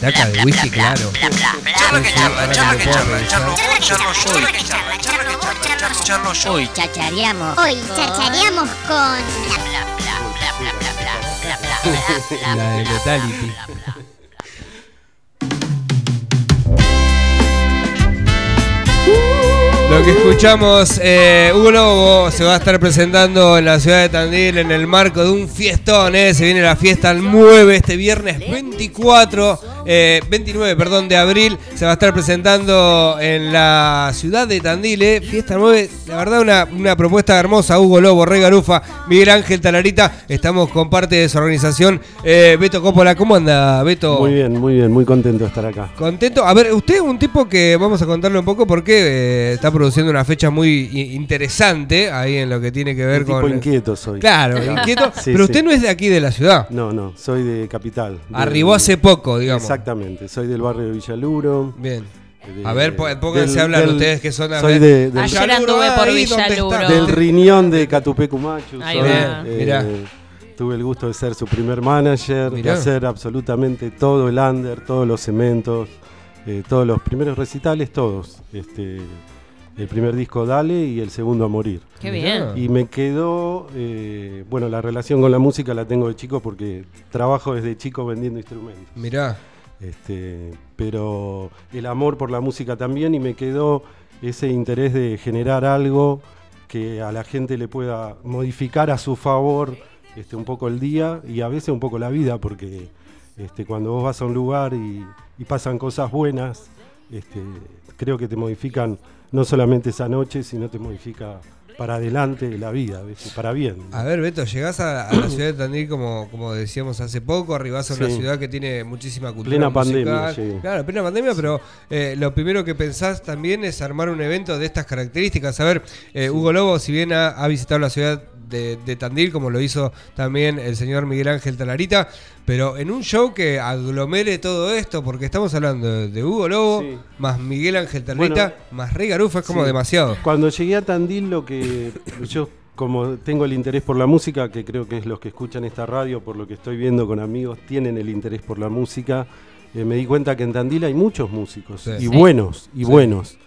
petaca de whisky, claro. Charla que charla, charla que charla, charlo vos, charlo yo, que charla, charla que charla, charlo- charlo yo. Hoy Chachareamos. Hoy chachareamos con La de Metality. Lo que escuchamos, eh, Hugo Lobo se va a estar presentando en la ciudad de Tandil en el marco de un fiestón, eh, se viene la fiesta al 9 este viernes 24, eh, 29 perdón, de abril, se va a estar presentando en la ciudad de Tandil, eh, fiesta 9, la verdad una, una propuesta hermosa, Hugo Lobo, Rey Garufa, Miguel Ángel Talarita, estamos con parte de su organización, Eh, Beto Coppola, ¿cómo anda Beto? Muy bien, muy bien, muy contento de estar acá. Contento. A ver, usted es un tipo que vamos a contarle un poco porque eh, está produciendo una fecha muy interesante ahí en lo que tiene que ver Un tipo con. inquieto soy. Claro, inquieto. Sí, pero sí. usted no es de aquí de la ciudad. No, no, soy de Capital. de- Arribó hace poco, digamos. Exactamente, soy del barrio de Villaluro. Bien. de- A ver, po- pónganse a hablar del- ustedes que son a Soy de, del, Ayer anduve por Villaluro. del riñón de Catupecu Machu. Ahí soy, va. eh, Mirá. Tuve el gusto de ser su primer manager, Mirá. de hacer absolutamente todo el under, todos los cementos, eh, todos los primeros recitales, todos. Este, el primer disco Dale y el segundo A Morir. Qué bien. Y me quedó, eh, bueno, la relación con la música la tengo de chico porque trabajo desde chico vendiendo instrumentos. Mirá. Este, pero el amor por la música también y me quedó ese interés de generar algo que a la gente le pueda modificar a su favor este, un poco el día y a veces un poco la vida, porque este, cuando vos vas a un lugar y, pasan cosas buenas, creo que te modifican no solamente esa noche, sino te modifica para adelante la vida, para bien. A ver, Beto, llegás a, a la ciudad de Tandil como, como decíamos hace poco, arribás a una Sí. ciudad que tiene muchísima cultura Plena musical. pandemia, llegué. Claro, plena pandemia, pero eh, lo primero que pensás también es armar un evento de estas características. A ver, eh, Hugo Lobo, si bien ha, ha visitado la ciudad de, de Tandil, como lo hizo también el señor Miguel Ángel Talarita, pero en un show que aglomere todo esto, porque estamos hablando de, Hugo Lobo, Sí. más Miguel Ángel Talarita, Bueno, más Rey Garufa, es como sí. demasiado. Cuando llegué a Tandil, lo que yo, como tengo el interés por la música, que creo que es los que escuchan esta radio, por lo que estoy viendo con amigos, tienen el interés por la música, eh, me di cuenta que en Tandil hay muchos músicos, Sí. y Sí. buenos, y Sí. buenos.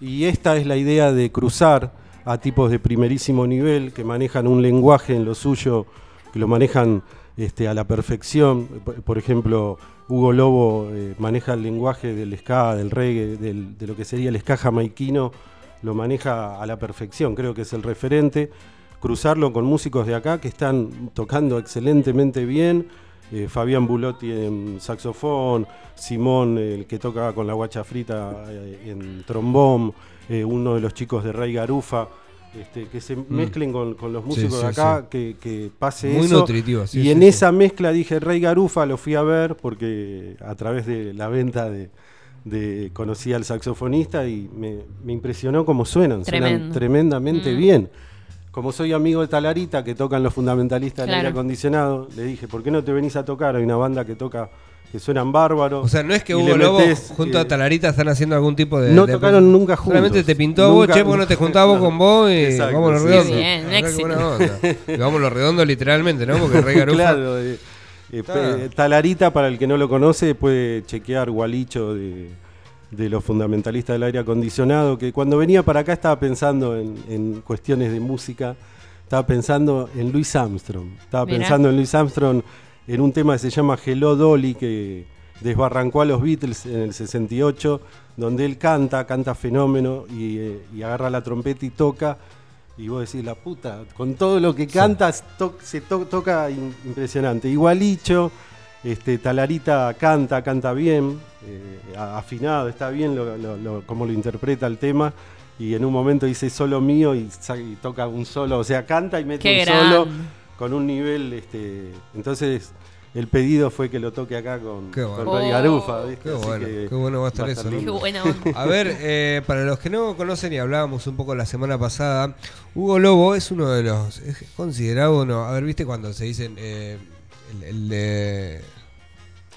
Y esta es la idea de cruzar a tipos de primerísimo nivel que manejan un lenguaje en lo suyo, que lo manejan este, a la perfección. Por, ejemplo, Hugo Lobo eh, maneja el lenguaje del ska, del reggae, de lo que sería el ska jamaiquino, lo maneja a la perfección, creo que es el referente. Cruzarlo con músicos de acá que están tocando excelentemente bien. eh, Fabián Bulotti en saxofón, Simón, el que toca con la guacha frita eh, en trombón, eh, uno de los chicos de Rey Garufa, este, que se mezclen con, con los músicos Mm. sí, de acá, sí. que, que pase Muy eso. nutritivo, sí, y sí, en sí. esa mezcla dije Rey Garufa, lo fui a ver porque a través de la venta de, de- conocí al saxofonista y me, me impresionó cómo suenan, suenan tremendamente Mm. bien. Como soy amigo de Talarita, que tocan los fundamentalistas del Claro. aire acondicionado, le dije, ¿por qué no te venís a tocar? Hay una banda que toca, que suenan bárbaros. O sea, no es que Hugo Lobo metés, junto a eh, Talarita están haciendo algún tipo de. No de- tocaron nunca Solamente juntos. te pintó a vos, che, porque no te juntaba vos con vos y Exacto, vámonos sí, redondo. sí. Bien, Mirá qué éxito. buena onda. Y vámonos redondo literalmente, ¿no? Porque Rey Garufa. Claro, eh, eh, Ah. Talarita, para el que no lo conoce, puede chequear Gualicho de, de los fundamentalistas del aire acondicionado, que cuando venía para acá estaba pensando en, en cuestiones de música, estaba pensando en Louis Armstrong, estaba Mirá. pensando en Louis Armstrong en un tema que se llama Hello Dolly, que desbarrancó a los Beatles en el 68, donde él canta, canta fenómeno y, eh, y agarra la trompeta y toca. Y vos decís, la puta, con todo lo que cantas, to- se to- toca in- impresionante. Igualicho, este, Talarita canta, canta bien, eh, afinado, está bien lo, lo- lo- cómo lo interpreta el tema. Y en un momento dice solo mío y, toca un solo, o sea, canta y mete Qué un solo. Con un nivel. Este, entonces, el pedido fue que lo toque acá con, Qué bueno. con Oh. Garufa. ¿viste? Qué Así bueno, que qué bueno va a estar eso, ¿no? Qué lindo. buena onda. A ver, eh, para los que no conocen y hablábamos un poco la semana pasada, Hugo Lobo es uno de los. Es considerado uno. A ver, ¿viste cuando se dicen eh, el, el de.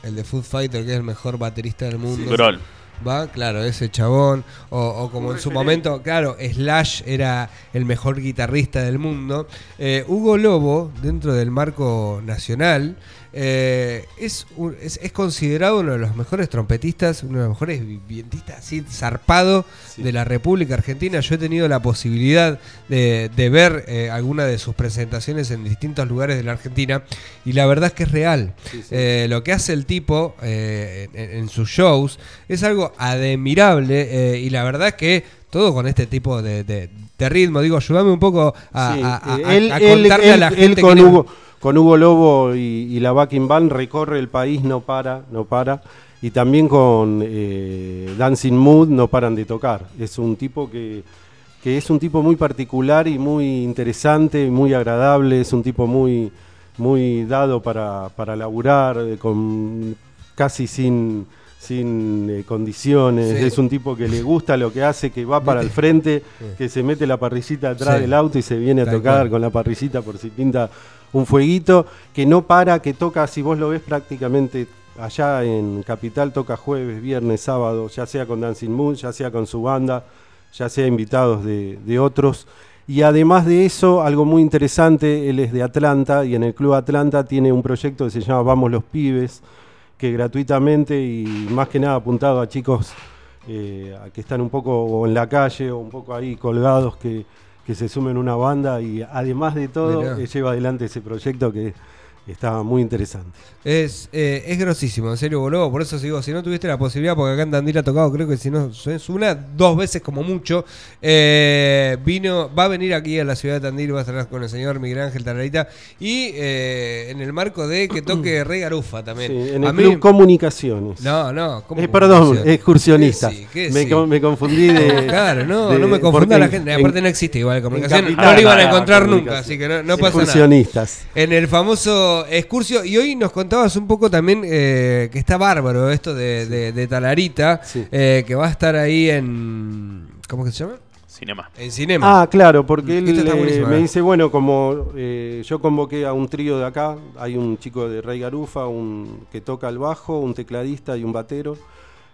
El de Food Fighter, que es el mejor baterista del mundo? Grol. Va, claro, ese chabón. O, o como en su momento, claro, Slash era el mejor guitarrista del mundo. Eh, Hugo Lobo, dentro del marco nacional, eh, es, un- es, es considerado uno de los mejores trompetistas, uno de los mejores vientistas así zarpado Sí. de la República Argentina. Yo he tenido la posibilidad de, de ver eh, alguna de sus presentaciones en distintos lugares de la Argentina y la verdad es que es real. Sí, sí. Eh, lo que hace el tipo eh, en, en sus shows es algo admirable y la verdad es que todo con este tipo de, de- de ritmo. Digo, ayúdame un poco a, Sí, a- a- a- él, a él- contarle a la él gente con que no- con Hugo Lobo y, y la Backing Band recorre el país, no para, no para. Y también con eh, Dancing Mood no paran de tocar. Es un tipo que, que es un tipo muy particular y muy interesante, muy agradable. Es un tipo muy, muy dado para, para laburar, eh, con, casi sin, sin eh, condiciones. Sí. Es un tipo que le gusta lo que hace, que va para el frente, que se mete la parrillita atrás Sí. del auto y se viene a Tal tocar cual. con la parrillita por si pinta un fueguito, que no para, que toca, si vos lo ves prácticamente allá en Capital, toca jueves, viernes, sábado, ya sea con Dancing Moon, ya sea con su banda, ya sea invitados de, otros. Y además de eso, algo muy interesante, él es de Atlanta y en el Club Atlanta tiene un proyecto que se llama Vamos los Pibes, que gratuitamente y más que nada apuntado a chicos eh, que están un poco en la calle o un poco ahí colgados que, que se sumen a una banda y además de todo Mirá. eh, lleva adelante ese proyecto que está muy interesante. Es, eh, es grosísimo, en serio, boludo. Por eso digo, si no tuviste la posibilidad, porque acá en Tandil ha tocado, creo que si no es una, dos veces como mucho. eh, vino, va a venir aquí a la ciudad de Tandil, va a estar con el señor Miguel Ángel Tararita. Y eh, en el marco de que toque Rey Garufa también. Sí, en A el mí- Club Comunicaciones. No, no. ¿cómo Eh, perdón, comunicación? excursionistas. ¿Qué sí? ¿Qué me, sí? con- me confundí de. Claro, no, de- no me confunda la en- gente. en- Aparte no existe igual comunicación. Capital no lo iban a encontrar nunca, comunicación. así que no, no pasa nada. Excursionistas. En el famoso Excursio, y hoy nos contabas un poco también eh, que está bárbaro esto de, de- de Talarita, Sí. eh, que va a estar ahí en. ¿Cómo que se llama? Cinema. En Cinema. Ah, claro, porque él eh, me eh. dice, bueno, como eh, yo convoqué a un trío de acá, hay un chico de Rey Garufa, un que toca el bajo, un tecladista y un batero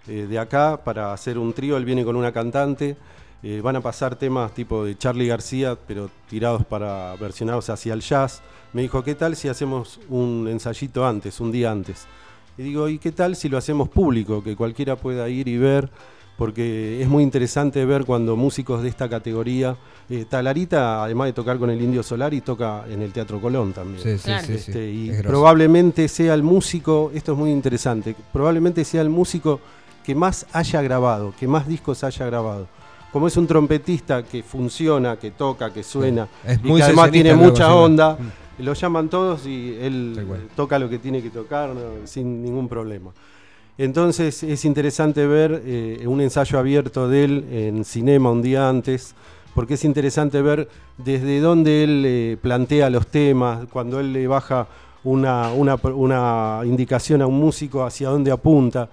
eh, de acá para hacer un trío, él viene con una cantante, eh, van a pasar temas tipo de Charlie García, pero tirados para versionados hacia el jazz. Me dijo, ¿qué tal si hacemos un ensayito antes, un día antes? Y digo, ¿y qué tal si lo hacemos público, que cualquiera pueda ir y ver? Porque es muy interesante ver cuando músicos de esta categoría, eh, Talarita, además de tocar con el Indio Solari, toca en el Teatro Colón también. sí, sí, Claro. sí, sí. Este, y Es probablemente sea el músico, esto es muy interesante, probablemente sea el músico que más haya grabado, que más discos haya grabado. Como es un trompetista que funciona, que toca, que suena, Es y muy que además tiene mucha onda, Mm. lo llaman todos y él toca lo que tiene que tocar no, sin ningún problema. Entonces es interesante ver eh, un ensayo abierto de él en cinema un día antes, porque es interesante ver desde dónde él eh, plantea los temas, cuando él le baja una, una, una indicación a un músico hacia dónde apunta.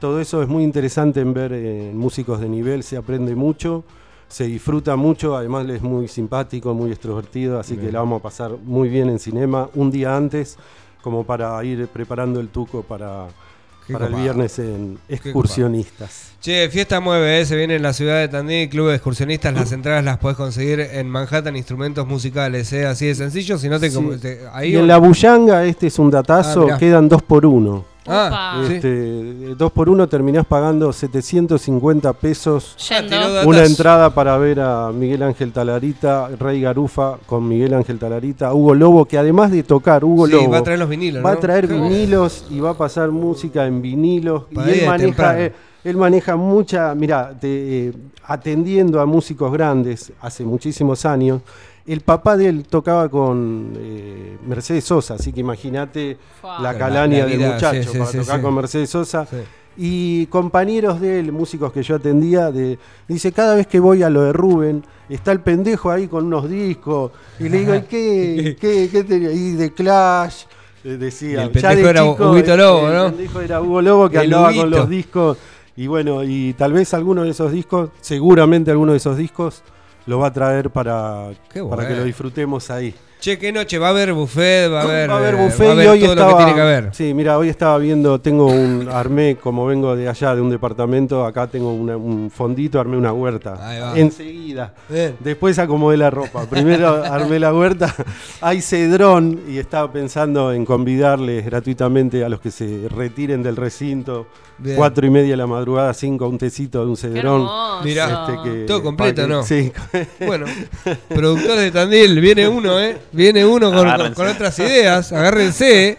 Todo eso es muy interesante en ver eh, en músicos de nivel, se aprende mucho, se disfruta mucho, además es muy simpático, muy extrovertido, así que la vamos a pasar muy bien en cinema un día antes, como para ir preparando el tuco para, el viernes en Excursionistas. Che, Fiesta Mueve, eh, se viene en la ciudad de Tandil, Club de Excursionistas. Las entradas las puedes conseguir en Manhattan Instrumentos Musicales, ¿eh? así de sencillo. Si no te. Sí. te- ahí Y en la Bullanga, este es un Ah, datazo, mirá. quedan dos por uno. Ah. Este, dos por uno terminás pagando 750 pesos Yendo. Una entrada para ver a Miguel Ángel Talarita, Rey Garufa con Miguel Ángel Talarita, Hugo Lobo, que además de tocar Hugo Sí, Lobo, va a traer los vinilos. va a ¿no? traer Qué vinilos y va a pasar música en vinilos. Para y él maneja, eh, él maneja mucha, mira, atendiendo a músicos grandes hace muchísimos años. El papá de él tocaba con eh, Mercedes Sosa, así que imagínate la La- calaña la del muchacho sí, sí, para sí, tocar sí. con Mercedes Sosa. Sí. Y compañeros de él, músicos que yo atendía, de, dice, cada vez que voy a lo de Rubén, está el pendejo ahí con unos discos. Y le digo, ¿y qué, qué, qué tenía? Y de Clash, eh, decía. Y el Ya de pendejo era Huguito Lobo, el ¿no? pendejo era Hugo Lobo que El andaba con los discos. Y bueno, y tal vez alguno de esos discos, seguramente alguno de esos discos, lo va a traer para, para que lo disfrutemos ahí. Che, ¿qué noche? ¿Va a haber buffet? ¿Va a haber, Va a haber eh, buffet va a haber y hoy todo estaba, lo que tiene que haber? Sí, mira, hoy estaba viendo, tengo un, armé, como vengo de allá, de un departamento, acá tengo una- un fondito, armé una huerta. Ahí va. Enseguida. Bien. Después acomodé la ropa. Primero armé la huerta, hay cedrón y estaba pensando en convidarles gratuitamente a los que se retiren del recinto. Bien. Cuatro y media de la madrugada, cinco, un tecito de un cedrón. Mirá. Este, que- Todo completo, que- ¿no? Sí. Bueno, productores de Tandil, viene uno, ¿eh? Viene uno con, otras ideas, agárrense.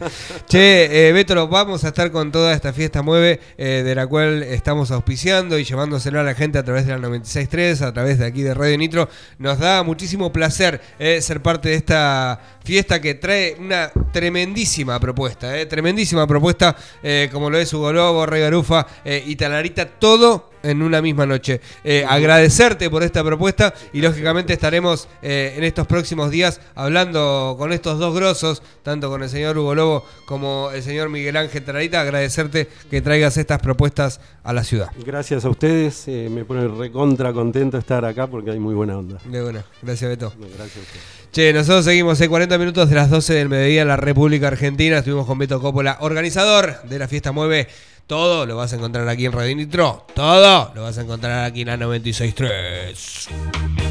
Che, eh, Beto, vamos a estar con toda esta fiesta Mueve, eh, de la cual estamos auspiciando y llevándosela a la gente a través de la 96.3, a través de aquí de Radio Nitro. Nos da muchísimo placer eh, ser parte de esta fiesta que trae una tremendísima propuesta, eh, tremendísima propuesta, eh, como lo es Hugo Lobo, Rey Garufa y Talarita, todo en una misma noche. Eh, agradecerte por esta propuesta y lógicamente estaremos eh, en estos próximos días hablando con estos dos grosos, tanto con el señor Hugo Lobo como el señor Miguel Ángel Talarita, agradecerte que traigas estas propuestas a la ciudad. Gracias a ustedes, eh, me pone recontra contento estar acá porque hay muy buena onda. De buena, gracias Beto. Gracias a ustedes. Che, nosotros seguimos en 40 minutos de las 12 del mediodía en la República Argentina. Estuvimos con Beto Coppola, organizador de la fiesta Mueve. Todo lo vas a encontrar aquí en Radio Nitro. Todo lo vas a encontrar aquí en la 96.3.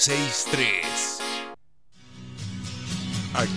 63. Aquí